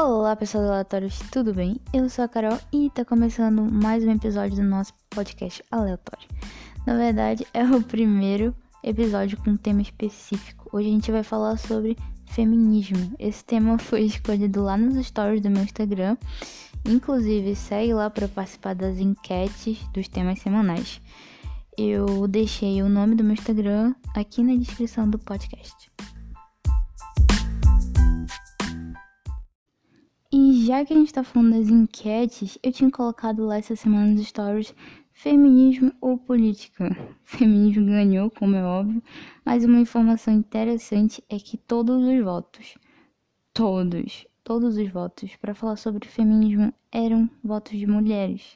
Olá, pessoal do tudo bem? Eu sou a Carol e tá começando mais um episódio do nosso podcast Aleatório. Na verdade, é o primeiro episódio com um tema específico. Hoje a gente vai falar sobre feminismo. Esse tema foi escolhido lá nos stories do meu Instagram. Inclusive, segue lá para participar das enquetes dos temas semanais. Eu deixei o nome do meu Instagram aqui na descrição do podcast. Já que a gente tá falando das enquetes, eu tinha colocado lá essa semana nos stories feminismo ou política. Feminismo ganhou, como é óbvio, mas uma informação interessante é que todos os votos, todos, todos os votos para falar sobre feminismo eram votos de mulheres.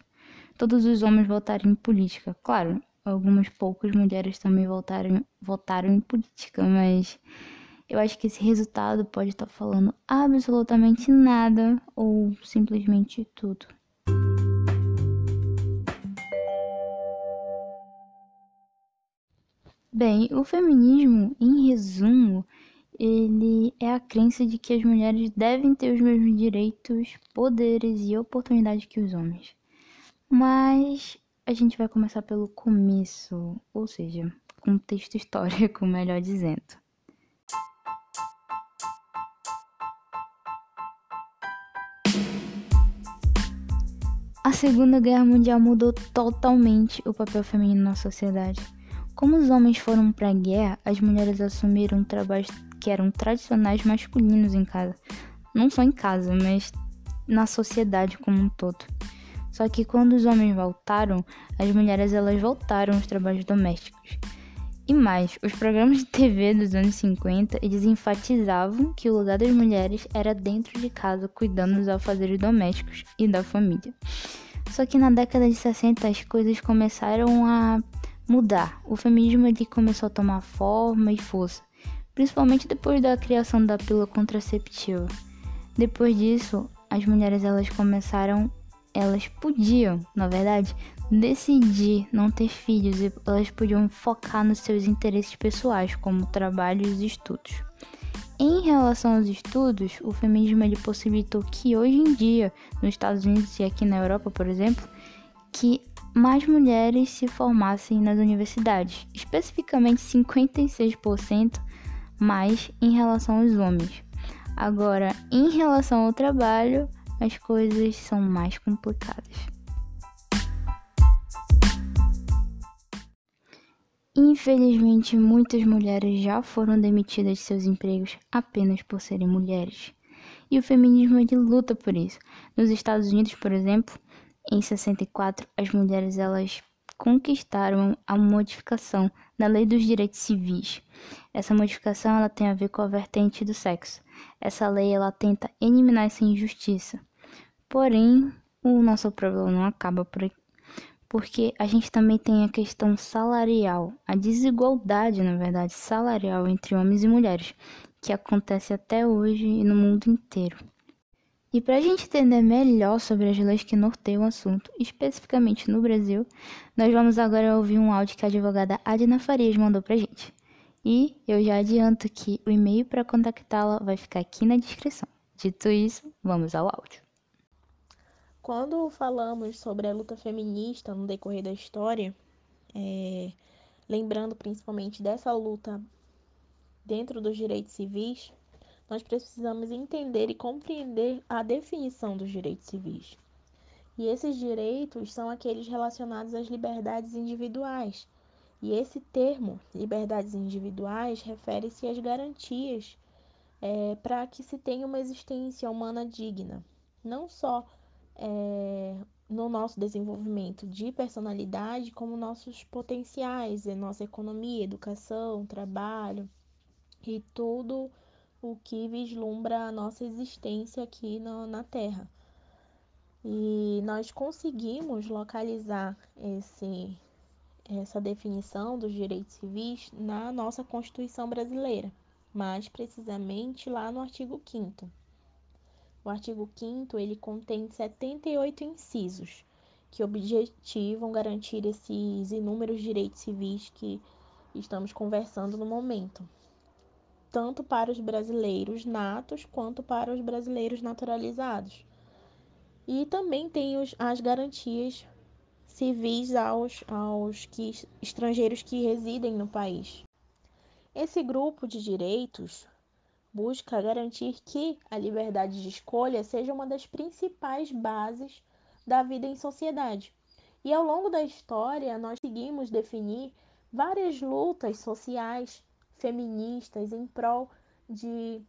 Todos os homens votaram em política. Claro, algumas poucas mulheres também votaram, votaram em política, mas eu acho que esse resultado pode estar falando absolutamente nada ou simplesmente tudo. Bem, o feminismo, em resumo, ele é a crença de que as mulheres devem ter os mesmos direitos, poderes e oportunidades que os homens. Mas a gente vai começar pelo começo, ou seja, contexto histórico, melhor dizendo. A Segunda Guerra Mundial mudou totalmente o papel feminino na sociedade. Como os homens foram para a guerra, as mulheres assumiram trabalhos que eram tradicionais masculinos em casa. Não só em casa, mas na sociedade como um todo. Só que quando os homens voltaram, as mulheres elas voltaram aos trabalhos domésticos. E mais, os programas de TV dos anos 50, eles enfatizavam que o lugar das mulheres era dentro de casa, cuidando dos afazeres domésticos e da família. Só que na década de 60 as coisas começaram a mudar. O feminismo ele começou a tomar forma e força, principalmente depois da criação da pílula contraceptiva. Depois disso, as mulheres elas começaram, elas podiam, na verdade, decidir não ter filhos e elas podiam focar nos seus interesses pessoais, como trabalho e estudos. Em relação aos estudos, o feminismo ele possibilitou que hoje em dia, nos Estados Unidos e aqui na Europa, por exemplo, que mais mulheres se formassem nas universidades, especificamente 56% mais em relação aos homens. Agora, em relação ao trabalho, as coisas são mais complicadas. Infelizmente, muitas mulheres já foram demitidas de seus empregos apenas por serem mulheres. E o feminismo ele luta por isso. Nos Estados Unidos, por exemplo, em 64, as mulheres elas conquistaram a modificação da Lei dos Direitos Civis. Essa modificação ela tem a ver com a vertente do sexo. Essa lei ela tenta eliminar essa injustiça. Porém, o nosso problema não acaba por aqui porque a gente também tem a questão salarial, a desigualdade, na verdade, salarial entre homens e mulheres, que acontece até hoje e no mundo inteiro. E para a gente entender melhor sobre as leis que norteiam o assunto, especificamente no Brasil, nós vamos agora ouvir um áudio que a advogada Adina Farias mandou para a gente. E eu já adianto que o e-mail para contactá-la vai ficar aqui na descrição. Dito isso, vamos ao áudio. Quando falamos sobre a luta feminista no decorrer da história, é, lembrando principalmente dessa luta dentro dos direitos civis, nós precisamos entender e compreender a definição dos direitos civis. E esses direitos são aqueles relacionados às liberdades individuais. E esse termo, liberdades individuais, refere-se às garantias é, para que se tenha uma existência humana digna, não só é, no nosso desenvolvimento de personalidade, como nossos potenciais, em nossa economia, educação, trabalho e tudo o que vislumbra a nossa existência aqui no, na Terra. E nós conseguimos localizar esse, essa definição dos direitos civis na nossa Constituição brasileira, mais precisamente lá no artigo 5 o artigo 5 ele contém 78 incisos que objetivam garantir esses inúmeros direitos civis que estamos conversando no momento. tanto para os brasileiros natos quanto para os brasileiros naturalizados. E também tem os, as garantias civis aos, aos que, estrangeiros que residem no país. Esse grupo de direitos busca garantir que a liberdade de escolha seja uma das principais bases da vida em sociedade. E ao longo da história, nós seguimos definir várias lutas sociais feministas em prol de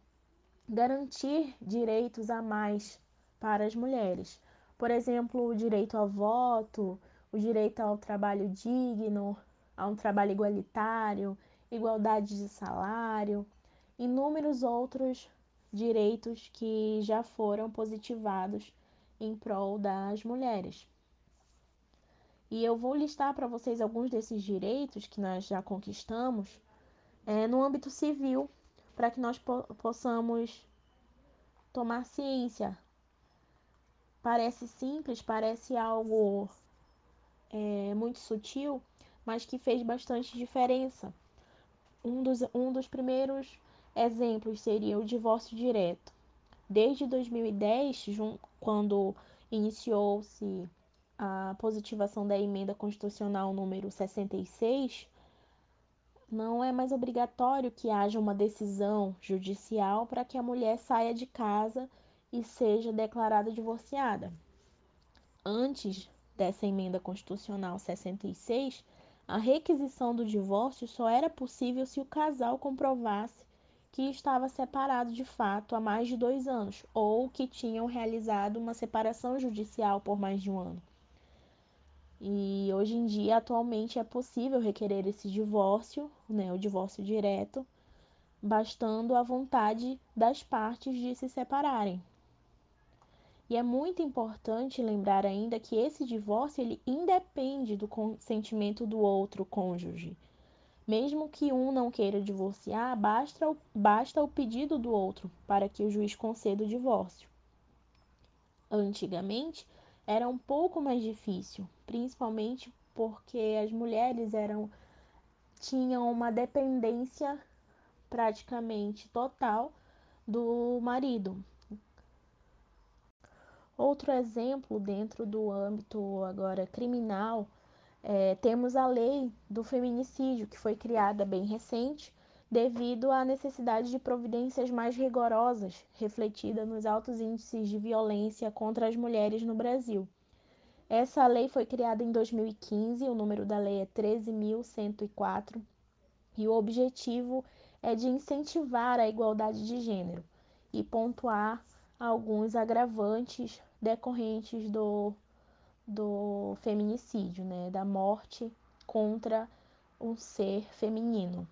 garantir direitos a mais para as mulheres. Por exemplo, o direito ao voto, o direito ao trabalho digno, a um trabalho igualitário, igualdade de salário, inúmeros outros direitos que já foram positivados em prol das mulheres. E eu vou listar para vocês alguns desses direitos que nós já conquistamos é, no âmbito civil, para que nós po possamos tomar ciência. Parece simples, parece algo é, muito sutil, mas que fez bastante diferença. Um dos, um dos primeiros exemplos seria o divórcio direto. Desde 2010, quando iniciou-se a positivação da emenda constitucional número 66, não é mais obrigatório que haja uma decisão judicial para que a mulher saia de casa e seja declarada divorciada. Antes dessa emenda constitucional 66, a requisição do divórcio só era possível se o casal comprovasse que estava separado de fato há mais de dois anos ou que tinham realizado uma separação judicial por mais de um ano. E hoje em dia, atualmente, é possível requerer esse divórcio, né, o divórcio direto, bastando a vontade das partes de se separarem. E é muito importante lembrar ainda que esse divórcio ele independe do consentimento do outro cônjuge. Mesmo que um não queira divorciar, basta o, basta o pedido do outro para que o juiz conceda o divórcio. Antigamente, era um pouco mais difícil, principalmente porque as mulheres eram tinham uma dependência praticamente total do marido. Outro exemplo dentro do âmbito agora criminal, é, temos a lei do feminicídio, que foi criada bem recente, devido à necessidade de providências mais rigorosas, refletida nos altos índices de violência contra as mulheres no Brasil. Essa lei foi criada em 2015, o número da lei é 13.104, e o objetivo é de incentivar a igualdade de gênero e pontuar alguns agravantes decorrentes do, do feminicídio, né, da morte contra um ser feminino.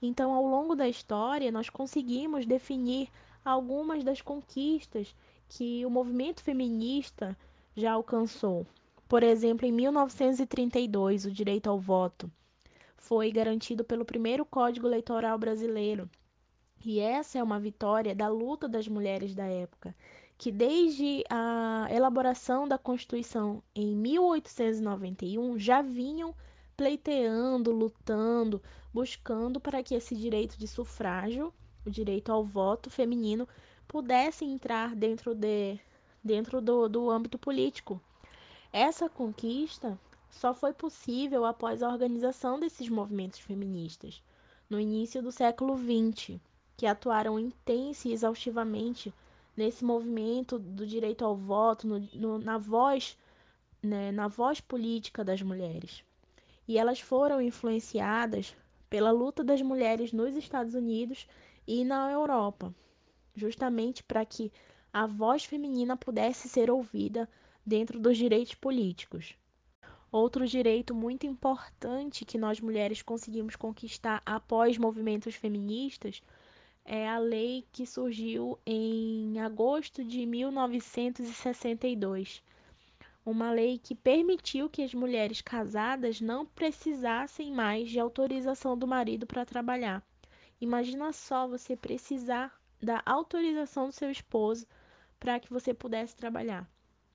Então, ao longo da história, nós conseguimos definir algumas das conquistas que o movimento feminista já alcançou. Por exemplo, em 1932, o direito ao voto foi garantido pelo primeiro Código Eleitoral brasileiro. E essa é uma vitória da luta das mulheres da época, que desde a elaboração da Constituição em 1891 já vinham pleiteando, lutando, buscando para que esse direito de sufrágio, o direito ao voto feminino, pudesse entrar dentro, de, dentro do, do âmbito político. Essa conquista só foi possível após a organização desses movimentos feministas, no início do século XX, que atuaram intensa e exaustivamente nesse movimento do direito ao voto, no, no, na voz, né, na voz política das mulheres. E elas foram influenciadas pela luta das mulheres nos Estados Unidos e na Europa, justamente para que a voz feminina pudesse ser ouvida dentro dos direitos políticos. Outro direito muito importante que nós mulheres conseguimos conquistar após movimentos feministas é a lei que surgiu em agosto de 1962, uma lei que permitiu que as mulheres casadas não precisassem mais de autorização do marido para trabalhar. Imagina só você precisar da autorização do seu esposo para que você pudesse trabalhar.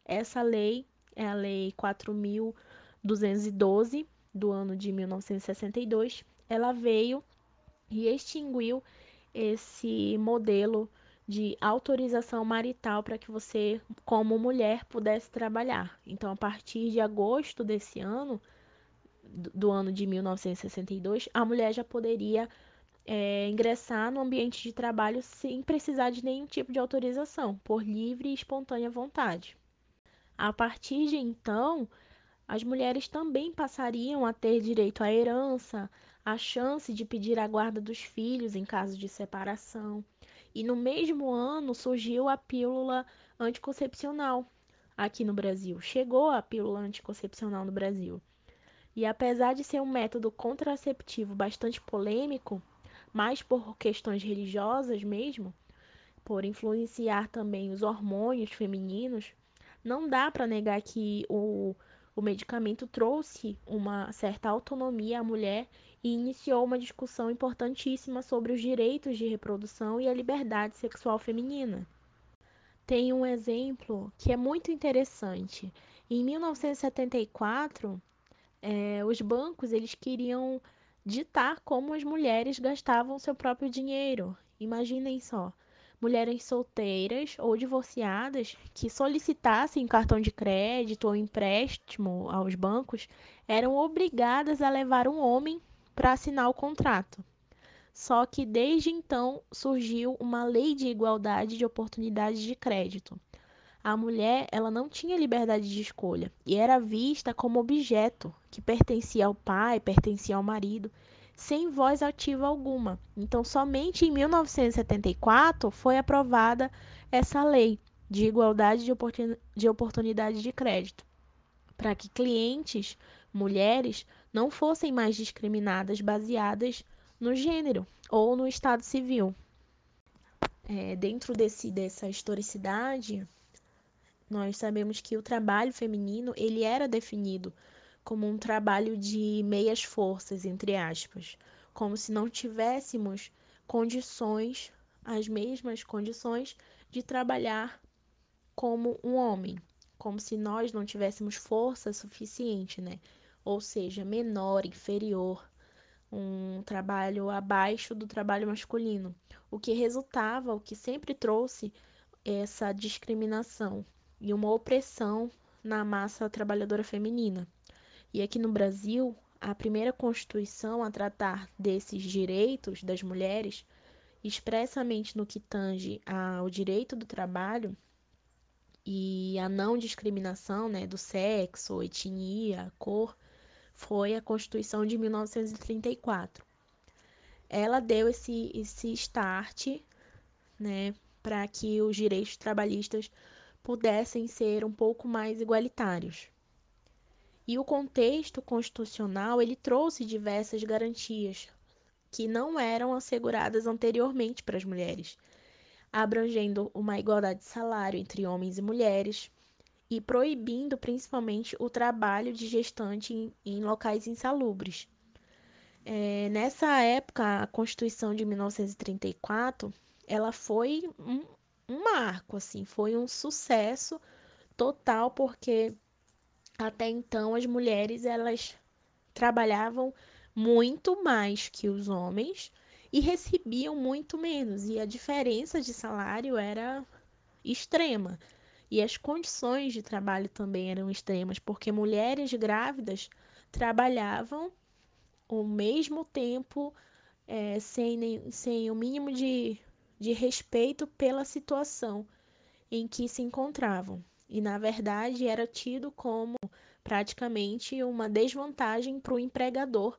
Essa lei é a Lei 4212 do ano de 1962. Ela veio e extinguiu esse modelo de autorização marital para que você, como mulher, pudesse trabalhar. Então, a partir de agosto desse ano, do ano de 1962, a mulher já poderia é, ingressar no ambiente de trabalho sem precisar de nenhum tipo de autorização, por livre e espontânea vontade. A partir de então, as mulheres também passariam a ter direito à herança, a chance de pedir a guarda dos filhos em caso de separação. E no mesmo ano surgiu a pílula anticoncepcional aqui no Brasil. Chegou a pílula anticoncepcional no Brasil. E apesar de ser um método contraceptivo bastante polêmico, mais por questões religiosas mesmo, por influenciar também os hormônios femininos, não dá para negar que o, o medicamento trouxe uma certa autonomia à mulher e iniciou uma discussão importantíssima sobre os direitos de reprodução e a liberdade sexual feminina. Tem um exemplo que é muito interessante. Em 1974, é, os bancos eles queriam ditar como as mulheres gastavam seu próprio dinheiro. Imaginem só, mulheres solteiras ou divorciadas que solicitassem cartão de crédito ou empréstimo aos bancos eram obrigadas a levar um homem para assinar o contrato. Só que desde então surgiu uma lei de igualdade de oportunidades de crédito. A mulher, ela não tinha liberdade de escolha e era vista como objeto que pertencia ao pai, pertencia ao marido, sem voz ativa alguma. Então, somente em 1974 foi aprovada essa lei de igualdade de, oportun de oportunidade de crédito, para que clientes, mulheres, não fossem mais discriminadas baseadas no gênero ou no estado civil. É, dentro desse, dessa historicidade, nós sabemos que o trabalho feminino ele era definido como um trabalho de meias forças, entre aspas, como se não tivéssemos condições, as mesmas condições de trabalhar como um homem, como se nós não tivéssemos força suficiente, né? Ou seja, menor, inferior, um trabalho abaixo do trabalho masculino, o que resultava, o que sempre trouxe essa discriminação e uma opressão na massa trabalhadora feminina. E aqui no Brasil, a primeira Constituição a tratar desses direitos das mulheres, expressamente no que tange ao direito do trabalho e a não discriminação né, do sexo, etnia, cor, foi a Constituição de 1934. Ela deu esse, esse start né, para que os direitos trabalhistas pudessem ser um pouco mais igualitários. E o contexto constitucional ele trouxe diversas garantias que não eram asseguradas anteriormente para as mulheres, abrangendo uma igualdade de salário entre homens e mulheres e proibindo principalmente o trabalho de gestante em, em locais insalubres. É, nessa época, a Constituição de 1934 ela foi um, um marco, assim, foi um sucesso total porque até então as mulheres elas trabalhavam muito mais que os homens e recebiam muito menos e a diferença de salário era extrema e as condições de trabalho também eram extremas porque mulheres grávidas trabalhavam o mesmo tempo é, sem, nem, sem o mínimo de, de respeito pela situação em que se encontravam e na verdade era tido como praticamente uma desvantagem para o empregador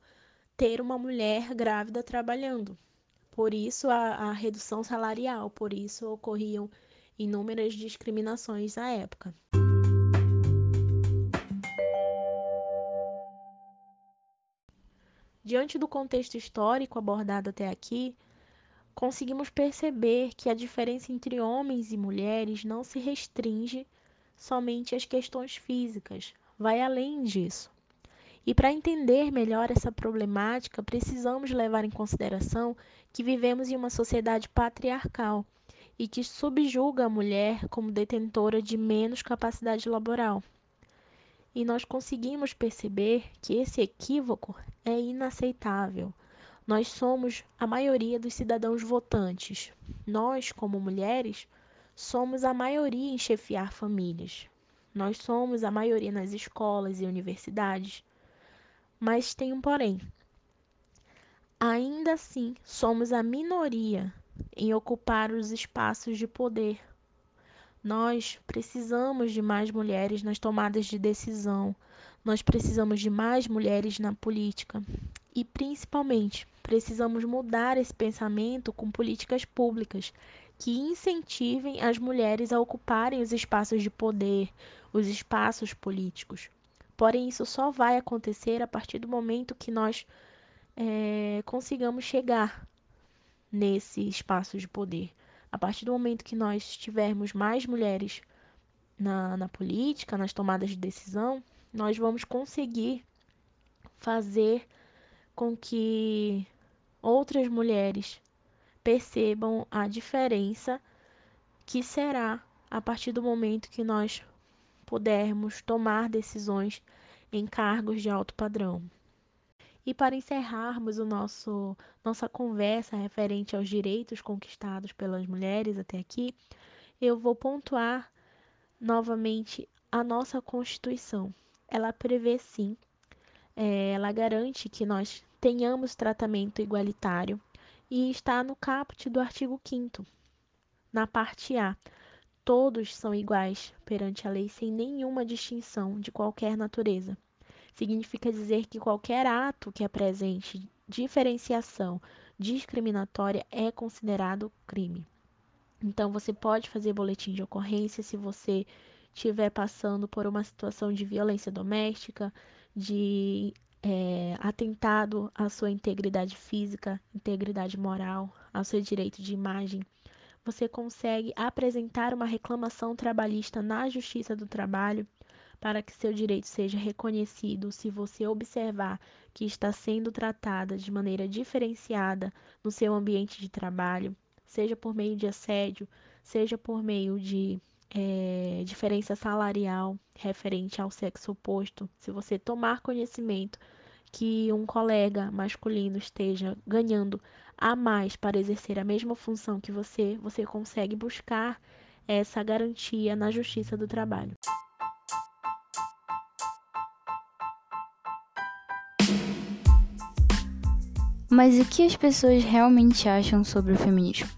ter uma mulher grávida trabalhando. Por isso a, a redução salarial, por isso ocorriam inúmeras discriminações à época. Diante do contexto histórico abordado até aqui, conseguimos perceber que a diferença entre homens e mulheres não se restringe somente às questões físicas, vai além disso. E para entender melhor essa problemática, precisamos levar em consideração que vivemos em uma sociedade patriarcal e que subjuga a mulher como detentora de menos capacidade laboral. E nós conseguimos perceber que esse equívoco é inaceitável, Nós somos a maioria dos cidadãos votantes. Nós, como mulheres, somos a maioria em chefiar famílias. Nós somos a maioria nas escolas e universidades. Mas tem um porém. Ainda assim, somos a minoria em ocupar os espaços de poder. Nós precisamos de mais mulheres nas tomadas de decisão. Nós precisamos de mais mulheres na política. E, principalmente, precisamos mudar esse pensamento com políticas públicas que incentivem as mulheres a ocuparem os espaços de poder, os espaços políticos. Porém, isso só vai acontecer a partir do momento que nós é, consigamos chegar nesse espaço de poder. A partir do momento que nós tivermos mais mulheres na, na política, nas tomadas de decisão, nós vamos conseguir fazer com que outras mulheres percebam a diferença que será a partir do momento que nós pudermos tomar decisões em cargos de alto padrão. E para encerrarmos o nosso nossa conversa referente aos direitos conquistados pelas mulheres até aqui, eu vou pontuar novamente a nossa Constituição. Ela prevê sim, é, ela garante que nós tenhamos tratamento igualitário e está no caput do artigo 5 na parte A. Todos são iguais perante a lei sem nenhuma distinção de qualquer natureza significa dizer que qualquer ato que apresente diferenciação discriminatória é considerado crime. Então, você pode fazer boletim de ocorrência se você estiver passando por uma situação de violência doméstica, de é, atentado à sua integridade física, integridade moral, ao seu direito de imagem. Você consegue apresentar uma reclamação trabalhista na Justiça do Trabalho para que seu direito seja reconhecido se você observar que está sendo tratada de maneira diferenciada no seu ambiente de trabalho, seja por meio de assédio, seja por meio de é, diferença salarial referente ao sexo oposto, se você tomar conhecimento que um colega masculino esteja ganhando a mais para exercer a mesma função que você, você consegue buscar essa garantia na Justiça do Trabalho. Mas o que as pessoas realmente acham sobre o feminismo?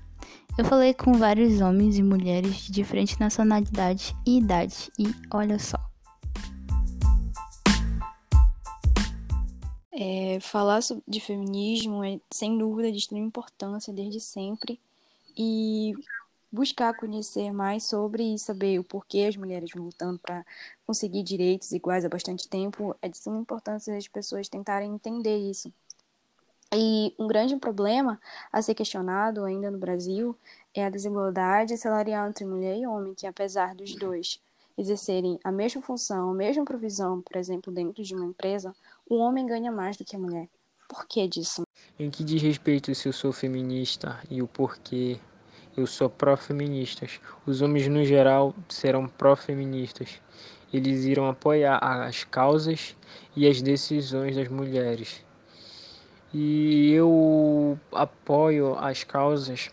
Eu falei com vários homens e mulheres de diferentes nacionalidades e idades, e olha só. É, falar de feminismo é sem dúvida de extrema importância desde sempre e buscar conhecer mais sobre e saber o porquê as mulheres vão lutando para conseguir direitos iguais há bastante tempo é de suma importância as pessoas tentarem entender isso e um grande problema a ser questionado ainda no Brasil é a desigualdade salarial entre mulher e homem, que apesar dos dois exercerem a mesma função, a mesma provisão, por exemplo, dentro de uma empresa, o homem ganha mais do que a mulher. Por que disso? Em que diz respeito se eu sou feminista e o porquê eu sou pró-feministas. Os homens no geral serão pró-feministas. Eles irão apoiar as causas e as decisões das mulheres e eu apoio as causas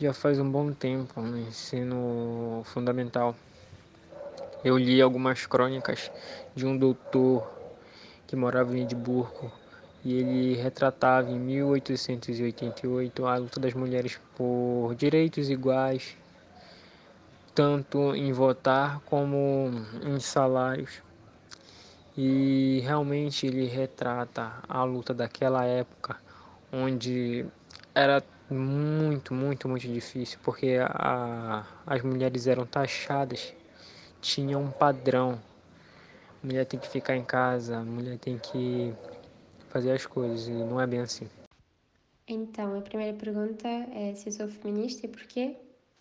já faz um bom tempo no ensino fundamental. Eu li algumas crônicas de um doutor que morava em Edimburgo e ele retratava em 1888 a luta das mulheres por direitos iguais, tanto em votar como em salários e realmente ele retrata a luta daquela época onde era muito, muito, muito difícil porque a, as mulheres eram taxadas, tinha um padrão. A mulher tem que ficar em casa, a mulher tem que fazer as coisas e não é bem assim. Então, a primeira pergunta é se eu sou feminista e porquê?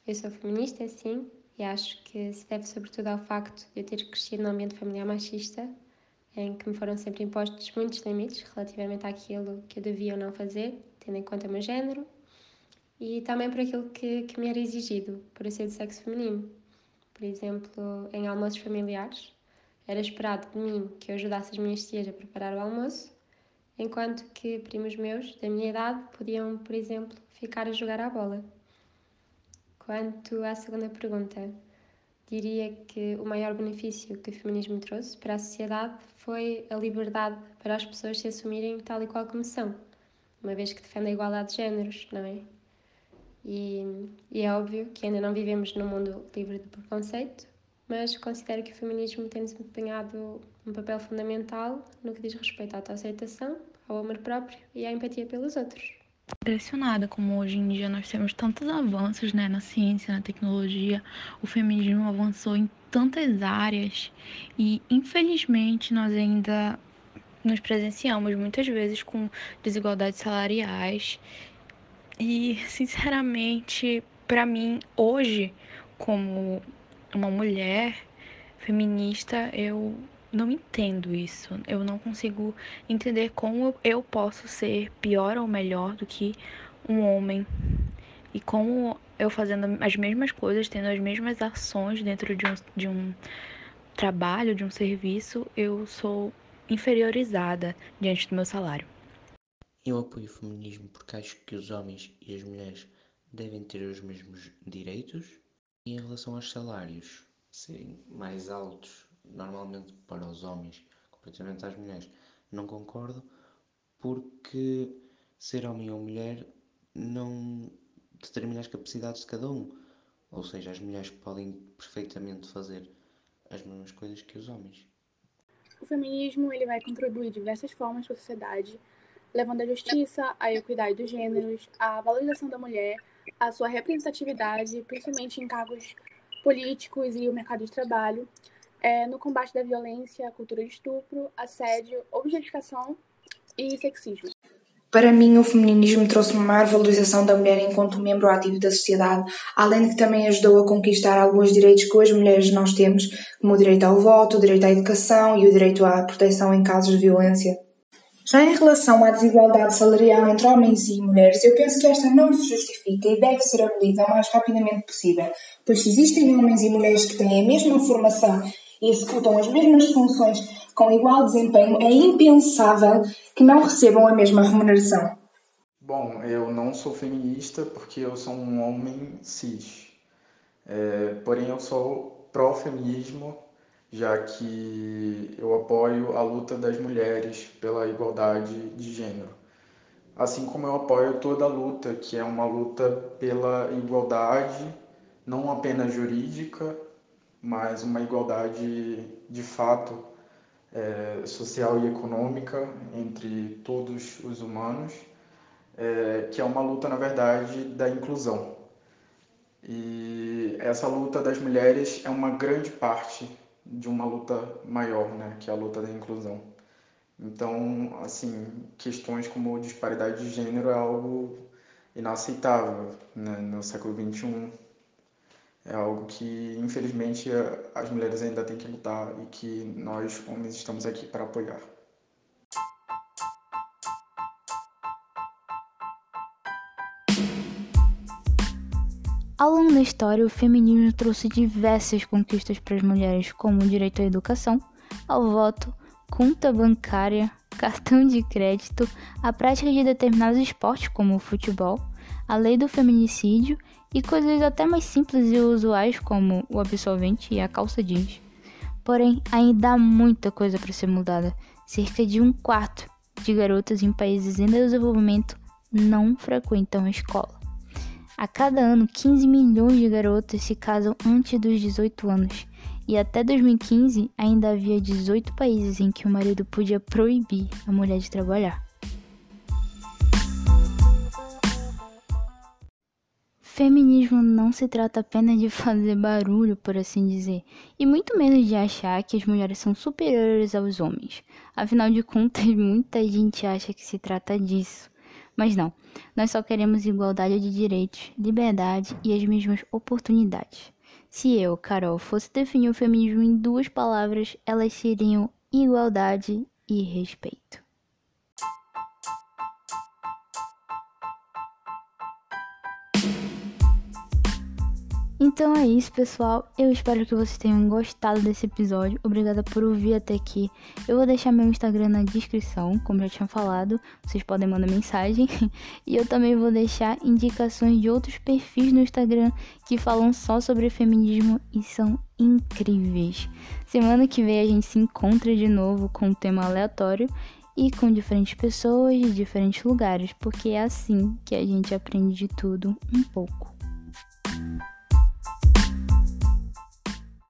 Eu sou feminista, sim, e acho que se deve sobretudo ao facto de eu ter crescido num ambiente familiar machista em que me foram sempre impostos muitos limites relativamente àquilo que eu devia ou não fazer, tendo em conta o meu género, e também por aquilo que, que me era exigido por eu ser do sexo feminino. Por exemplo, em almoços familiares, era esperado de mim que eu ajudasse as minhas tias a preparar o almoço, enquanto que primos meus, da minha idade, podiam, por exemplo, ficar a jogar à bola. Quanto à segunda pergunta, diria que o maior benefício que o feminismo trouxe para a sociedade foi a liberdade para as pessoas se assumirem tal e qual como são, uma vez que defende a igualdade de géneros, não é? E, e é óbvio que ainda não vivemos num mundo livre de preconceito, mas considero que o feminismo tem desempenhado um papel fundamental no que diz respeito à autoaceitação, ao amor próprio e à empatia pelos outros. Impressionada como hoje em dia nós temos tantos avanços né, na ciência, na tecnologia, o feminismo avançou em tantas áreas e infelizmente nós ainda nos presenciamos muitas vezes com desigualdades salariais. E sinceramente para mim hoje como uma mulher feminista eu não entendo isso. Eu não consigo entender como eu posso ser pior ou melhor do que um homem. E como eu fazendo as mesmas coisas, tendo as mesmas ações dentro de um, de um trabalho, de um serviço, eu sou inferiorizada diante do meu salário. Eu apoio o feminismo porque acho que os homens e as mulheres devem ter os mesmos direitos. E em relação aos salários serem mais altos normalmente para os homens completamente às mulheres. Não concordo porque ser homem ou mulher não determina as capacidades de cada um. Ou seja, as mulheres podem perfeitamente fazer as mesmas coisas que os homens. O feminismo ele vai contribuir de diversas formas para a sociedade, levando a justiça, a equidade dos gêneros, a valorização da mulher, a sua representatividade, principalmente em cargos políticos e o mercado de trabalho, é, no combate da violência, a cultura de estupro, assédio, objetificação e sexismo. Para mim, o feminismo trouxe uma maior valorização da mulher enquanto membro ativo da sociedade, além de que também ajudou a conquistar alguns direitos que hoje mulheres nós temos, como o direito ao voto, o direito à educação e o direito à proteção em casos de violência. Já em relação à desigualdade salarial entre homens e mulheres, eu penso que esta não se justifica e deve ser abolida o mais rapidamente possível, pois se existem homens e mulheres que têm a mesma formação e executam as mesmas funções com igual desempenho, é impensável que não recebam a mesma remuneração. Bom, eu não sou feminista porque eu sou um homem cis. É, porém, eu sou pró-feminismo, já que eu apoio a luta das mulheres pela igualdade de gênero. Assim como eu apoio toda a luta, que é uma luta pela igualdade, não apenas jurídica, mas uma igualdade de fato é, social e econômica entre todos os humanos, é, que é uma luta, na verdade, da inclusão. E essa luta das mulheres é uma grande parte de uma luta maior, né, que é a luta da inclusão. Então, assim, questões como disparidade de gênero é algo inaceitável né, no século XXI, é algo que, infelizmente, as mulheres ainda têm que lutar e que nós, homens, estamos aqui para apoiar. Ao longo da história, o feminismo trouxe diversas conquistas para as mulheres, como o direito à educação, ao voto, conta bancária, cartão de crédito, a prática de determinados esportes, como o futebol, a lei do feminicídio e coisas até mais simples e usuais como o absolvente e a calça jeans. Porém, ainda há muita coisa para ser mudada. Cerca de um quarto de garotas em países em desenvolvimento não frequentam a escola. A cada ano, 15 milhões de garotas se casam antes dos 18 anos, e até 2015 ainda havia 18 países em que o marido podia proibir a mulher de trabalhar. Feminismo não se trata apenas de fazer barulho, por assim dizer, e muito menos de achar que as mulheres são superiores aos homens. Afinal de contas, muita gente acha que se trata disso. Mas não, nós só queremos igualdade de direitos, liberdade e as mesmas oportunidades. Se eu, Carol, fosse definir o feminismo em duas palavras, elas seriam igualdade e respeito. Então é isso, pessoal. Eu espero que vocês tenham gostado desse episódio. Obrigada por ouvir até aqui. Eu vou deixar meu Instagram na descrição, como já tinha falado. Vocês podem mandar mensagem. E eu também vou deixar indicações de outros perfis no Instagram que falam só sobre feminismo e são incríveis. Semana que vem a gente se encontra de novo com um tema aleatório e com diferentes pessoas de diferentes lugares, porque é assim que a gente aprende de tudo um pouco.